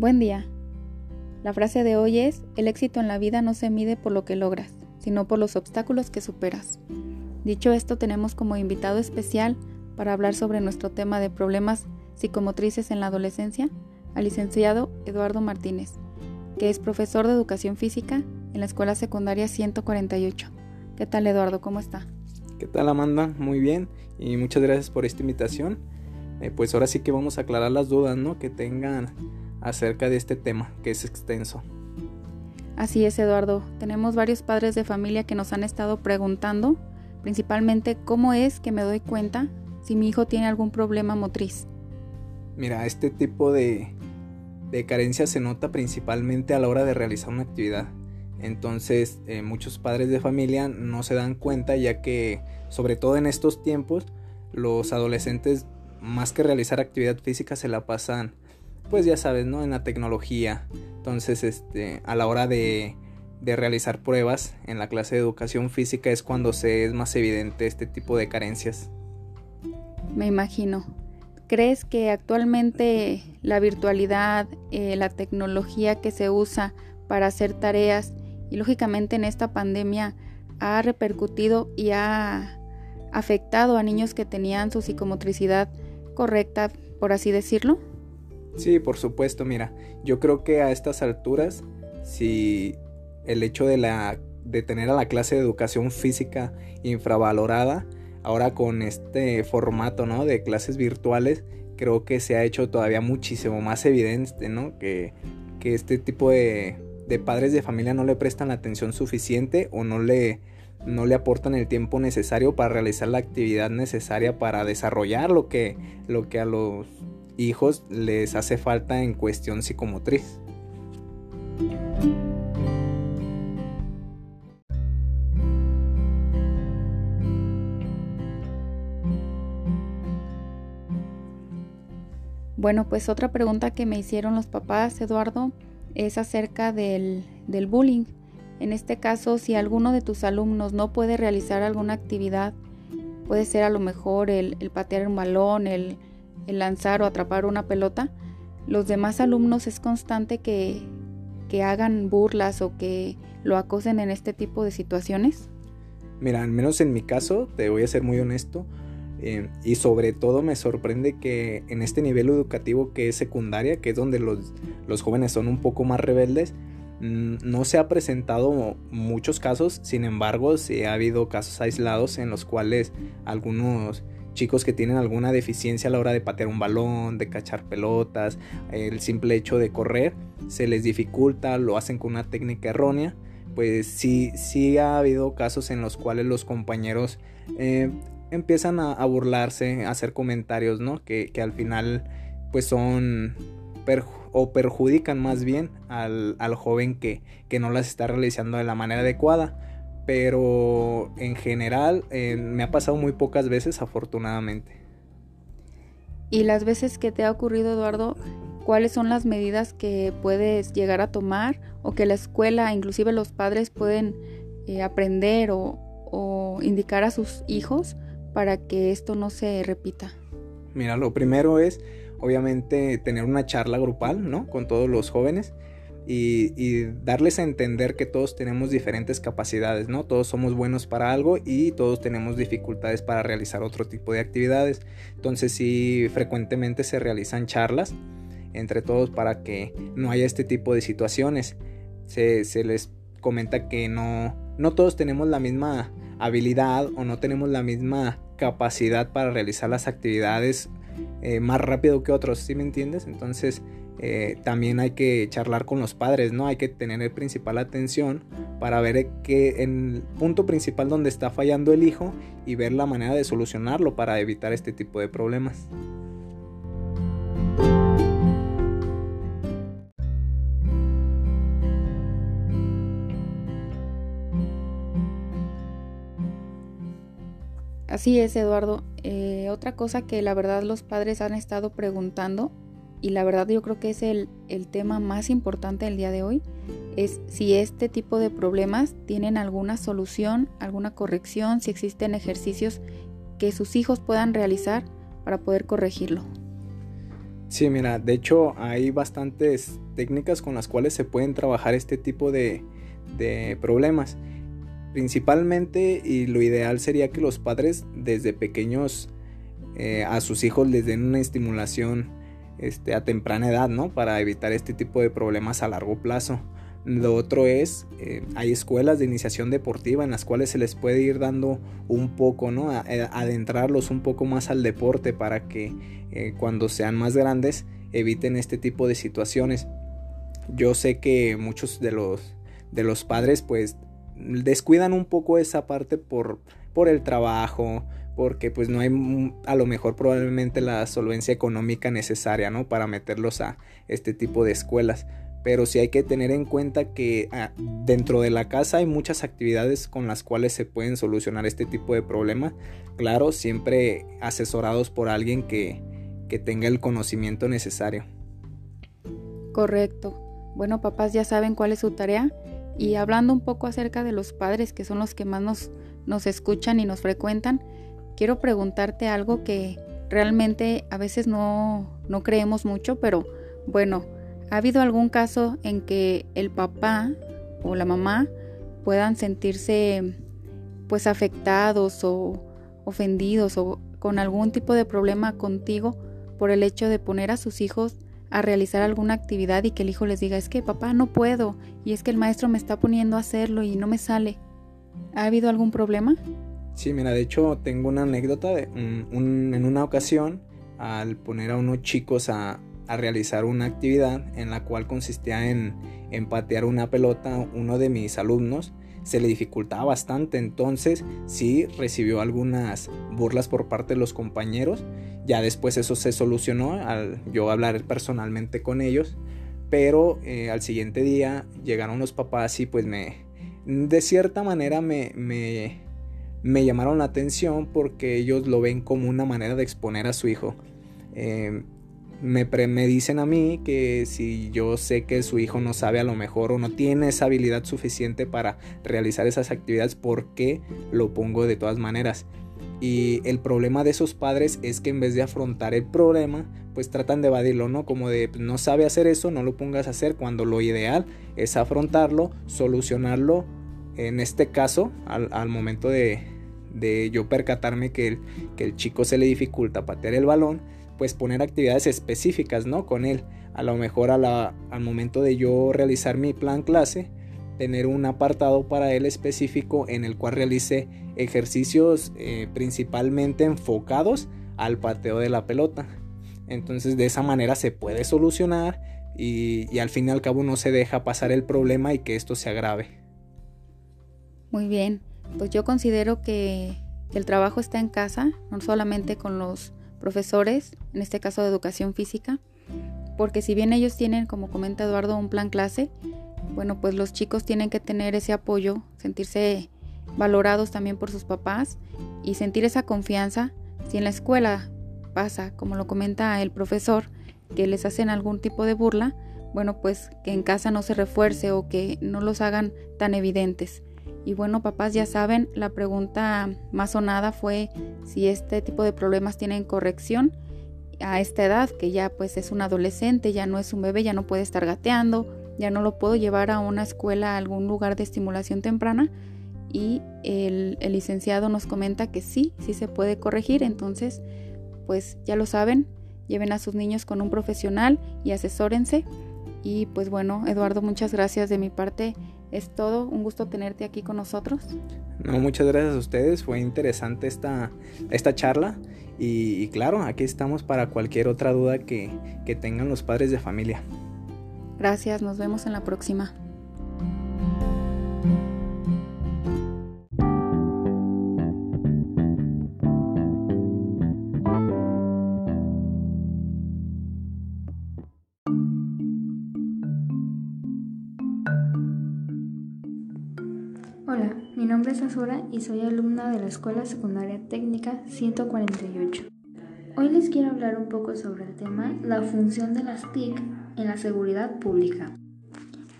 Buen día. La frase de hoy es, el éxito en la vida no se mide por lo que logras, sino por los obstáculos que superas. Dicho esto, tenemos como invitado especial para hablar sobre nuestro tema de problemas psicomotrices en la adolescencia al licenciado Eduardo Martínez, que es profesor de educación física en la Escuela Secundaria 148. ¿Qué tal Eduardo? ¿Cómo está? ¿Qué tal Amanda? Muy bien y muchas gracias por esta invitación. Eh, pues ahora sí que vamos a aclarar las dudas ¿no? que tengan acerca de este tema que es extenso. Así es, Eduardo. Tenemos varios padres de familia que nos han estado preguntando, principalmente cómo es que me doy cuenta si mi hijo tiene algún problema motriz. Mira, este tipo de, de carencia se nota principalmente a la hora de realizar una actividad. Entonces, eh, muchos padres de familia no se dan cuenta ya que, sobre todo en estos tiempos, los adolescentes, más que realizar actividad física, se la pasan pues ya sabes, ¿no? En la tecnología. Entonces, este, a la hora de, de realizar pruebas en la clase de educación física es cuando se es más evidente este tipo de carencias. Me imagino. ¿Crees que actualmente la virtualidad, eh, la tecnología que se usa para hacer tareas y lógicamente en esta pandemia ha repercutido y ha afectado a niños que tenían su psicomotricidad correcta, por así decirlo? Sí, por supuesto, mira, yo creo que a estas alturas, si el hecho de, la, de tener a la clase de educación física infravalorada, ahora con este formato, ¿no? De clases virtuales, creo que se ha hecho todavía muchísimo más evidente, ¿no? Que, que este tipo de, de padres de familia no le prestan la atención suficiente o no le, no le aportan el tiempo necesario para realizar la actividad necesaria para desarrollar lo que, lo que a los hijos les hace falta en cuestión psicomotriz. Bueno, pues otra pregunta que me hicieron los papás, Eduardo, es acerca del, del, bullying. En este caso, si alguno de tus alumnos no puede realizar alguna actividad, puede ser a lo mejor el, el patear un balón, el, el lanzar o atrapar una pelota, los demás alumnos es constante que, que hagan burlas o que lo acosen en este tipo de situaciones? Mira, al menos en mi caso, te voy a ser muy honesto, eh, y sobre todo me sorprende que en este nivel educativo que es secundaria, que es donde los, los jóvenes son un poco más rebeldes, mm, no se ha presentado muchos casos, sin embargo, sí ha habido casos aislados en los cuales algunos chicos que tienen alguna deficiencia a la hora de patear un balón, de cachar pelotas, el simple hecho de correr, se les dificulta, lo hacen con una técnica errónea, pues sí, sí ha habido casos en los cuales los compañeros eh, empiezan a, burlarse, a hacer comentarios, ¿no? Que, al final pues son o perjudican más bien al, joven que, que no las está realizando de la manera adecuada pero en general eh, me ha pasado muy pocas veces afortunadamente. Y las veces que te ha ocurrido, Eduardo, ¿cuáles son las medidas que puedes llegar a tomar o que la escuela, inclusive los padres, pueden eh, aprender o, o indicar a sus hijos para que esto no se repita? Mira, lo primero es obviamente tener una charla grupal, ¿no? Con todos los jóvenes y, darles a entender que todos tenemos diferentes capacidades, ¿no? Todos somos buenos para algo y todos tenemos dificultades para realizar otro tipo de actividades. Entonces sí, frecuentemente se realizan charlas entre todos para que no haya este tipo de situaciones. Se, les comenta que no, no todos tenemos la misma habilidad o no tenemos la misma capacidad para realizar las actividades eh, más rápido que otros, ¿sí me entiendes? Entonces eh, también hay que charlar con los padres, ¿no? Hay que tener el principal atención para ver que el punto principal donde está fallando el hijo y ver la manera de solucionarlo para evitar este tipo de problemas. Así es, Eduardo. Eh, otra cosa que la verdad los padres han estado preguntando y la verdad yo creo que es el, tema más importante del día de hoy, es si este tipo de problemas tienen alguna solución, alguna corrección, si existen ejercicios que sus hijos puedan realizar para poder corregirlo. Sí, mira, de hecho hay bastantes técnicas con las cuales se pueden trabajar este tipo de, problemas. Principalmente y lo ideal sería que los padres desde pequeños eh, a sus hijos les den una estimulación este, a temprana edad, ¿no? Para evitar este tipo de problemas a largo plazo. Lo otro es, eh, hay escuelas de iniciación deportiva en las cuales se les puede ir dando un poco, ¿no? adentrarlos un poco más al deporte para que eh, cuando sean más grandes eviten este tipo de situaciones. Yo sé que muchos de los, de los padres pues descuidan un poco esa parte por, por el trabajo, porque pues no hay a lo mejor probablemente la solvencia económica necesaria, ¿no? Para meterlos a este tipo de escuelas pero sí hay que tener en cuenta que ah, dentro de la casa hay muchas actividades con las cuales se pueden solucionar este tipo de problemas. Claro, siempre asesorados por alguien que, que tenga el conocimiento necesario. Correcto. Bueno, papás ya saben cuál es su tarea. Y hablando un poco acerca de los padres, que son los que más nos, nos escuchan y nos frecuentan, quiero preguntarte algo que realmente a veces no, no creemos mucho, pero bueno, ¿Ha habido algún caso en que el papá o la mamá puedan sentirse pues afectados o ofendidos o con algún tipo de problema contigo por el hecho de poner a sus hijos a realizar alguna actividad y que el hijo les diga es que papá no puedo y es que el maestro me está poniendo a hacerlo y no me sale. ¿Ha habido algún problema? Sí, mira, de hecho tengo una anécdota de en una ocasión al poner a unos chicos a, a realizar una actividad en la cual consistía en, en patear una pelota uno de mis alumnos se le dificultaba bastante. Entonces sí recibió algunas burlas por parte de los compañeros. Ya después eso se solucionó al yo hablar personalmente con ellos. Pero eh, al siguiente día llegaron los papás y pues me de cierta manera me, me, me llamaron la atención porque ellos lo ven como una manera de exponer a su hijo eh, me, me dicen a mí que si yo sé que su hijo no sabe a lo mejor o no tiene esa habilidad suficiente para realizar esas actividades, ¿por qué lo pongo de todas maneras? Y el problema de esos padres es que en vez de afrontar el problema, pues tratan de evadirlo, ¿no? Como de pues, no sabe hacer eso, no lo pongas a hacer, cuando lo ideal es afrontarlo, solucionarlo, en este caso, al, momento de, yo percatarme que el, chico se le dificulta patear el balón, pues poner actividades específicas, ¿no? Con él. A lo mejor al momento de yo realizar mi plan clase, tener un apartado para él específico en el cual realice ejercicios eh, principalmente enfocados al pateo de la pelota. Entonces de esa manera se puede solucionar y, al fin y al cabo no se deja pasar el problema y que esto se agrave. Muy bien, pues yo considero que el trabajo está en casa, no solamente con los profesores, en este caso de educación física, porque si bien ellos tienen, como comenta Eduardo, un plan clase, bueno, pues los chicos tienen que tener ese apoyo, sentirse valorados también por sus papás y sentir esa confianza. Si en la escuela pasa, como lo comenta el profesor, que les hacen algún tipo de burla, bueno, pues que en casa no se refuerce o que no los hagan tan evidentes. Y bueno, papás ya saben, la pregunta más sonada fue si este tipo de problemas tienen corrección a esta edad, que ya pues es un adolescente, ya no es un bebé, ya no puede estar gateando, ya no lo puedo llevar a una escuela, a algún lugar de estimulación temprana. Y el, el licenciado nos comenta que sí, sí se puede corregir, entonces pues ya lo saben, lleven a sus niños con un profesional y asesórense. Y pues bueno, Eduardo, muchas gracias de mi parte es todo, un gusto tenerte aquí con nosotros. No, muchas gracias a ustedes, fue interesante esta, esta charla y, claro, aquí estamos para cualquier otra duda que, que tengan los padres de familia. Gracias, nos vemos en la próxima. Nombre es Azura y soy alumna de la Escuela Secundaria Técnica 148. Hoy les quiero hablar un poco sobre el tema la función de las TIC en la seguridad pública.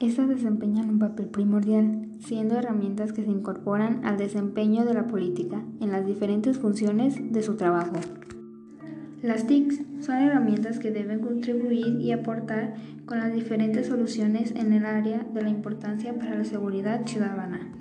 Estas desempeñan un papel primordial, siendo herramientas que se incorporan al desempeño de la política en las diferentes funciones de su trabajo. Las TICs son herramientas que deben contribuir y aportar con las diferentes soluciones en el área de la importancia para la seguridad ciudadana.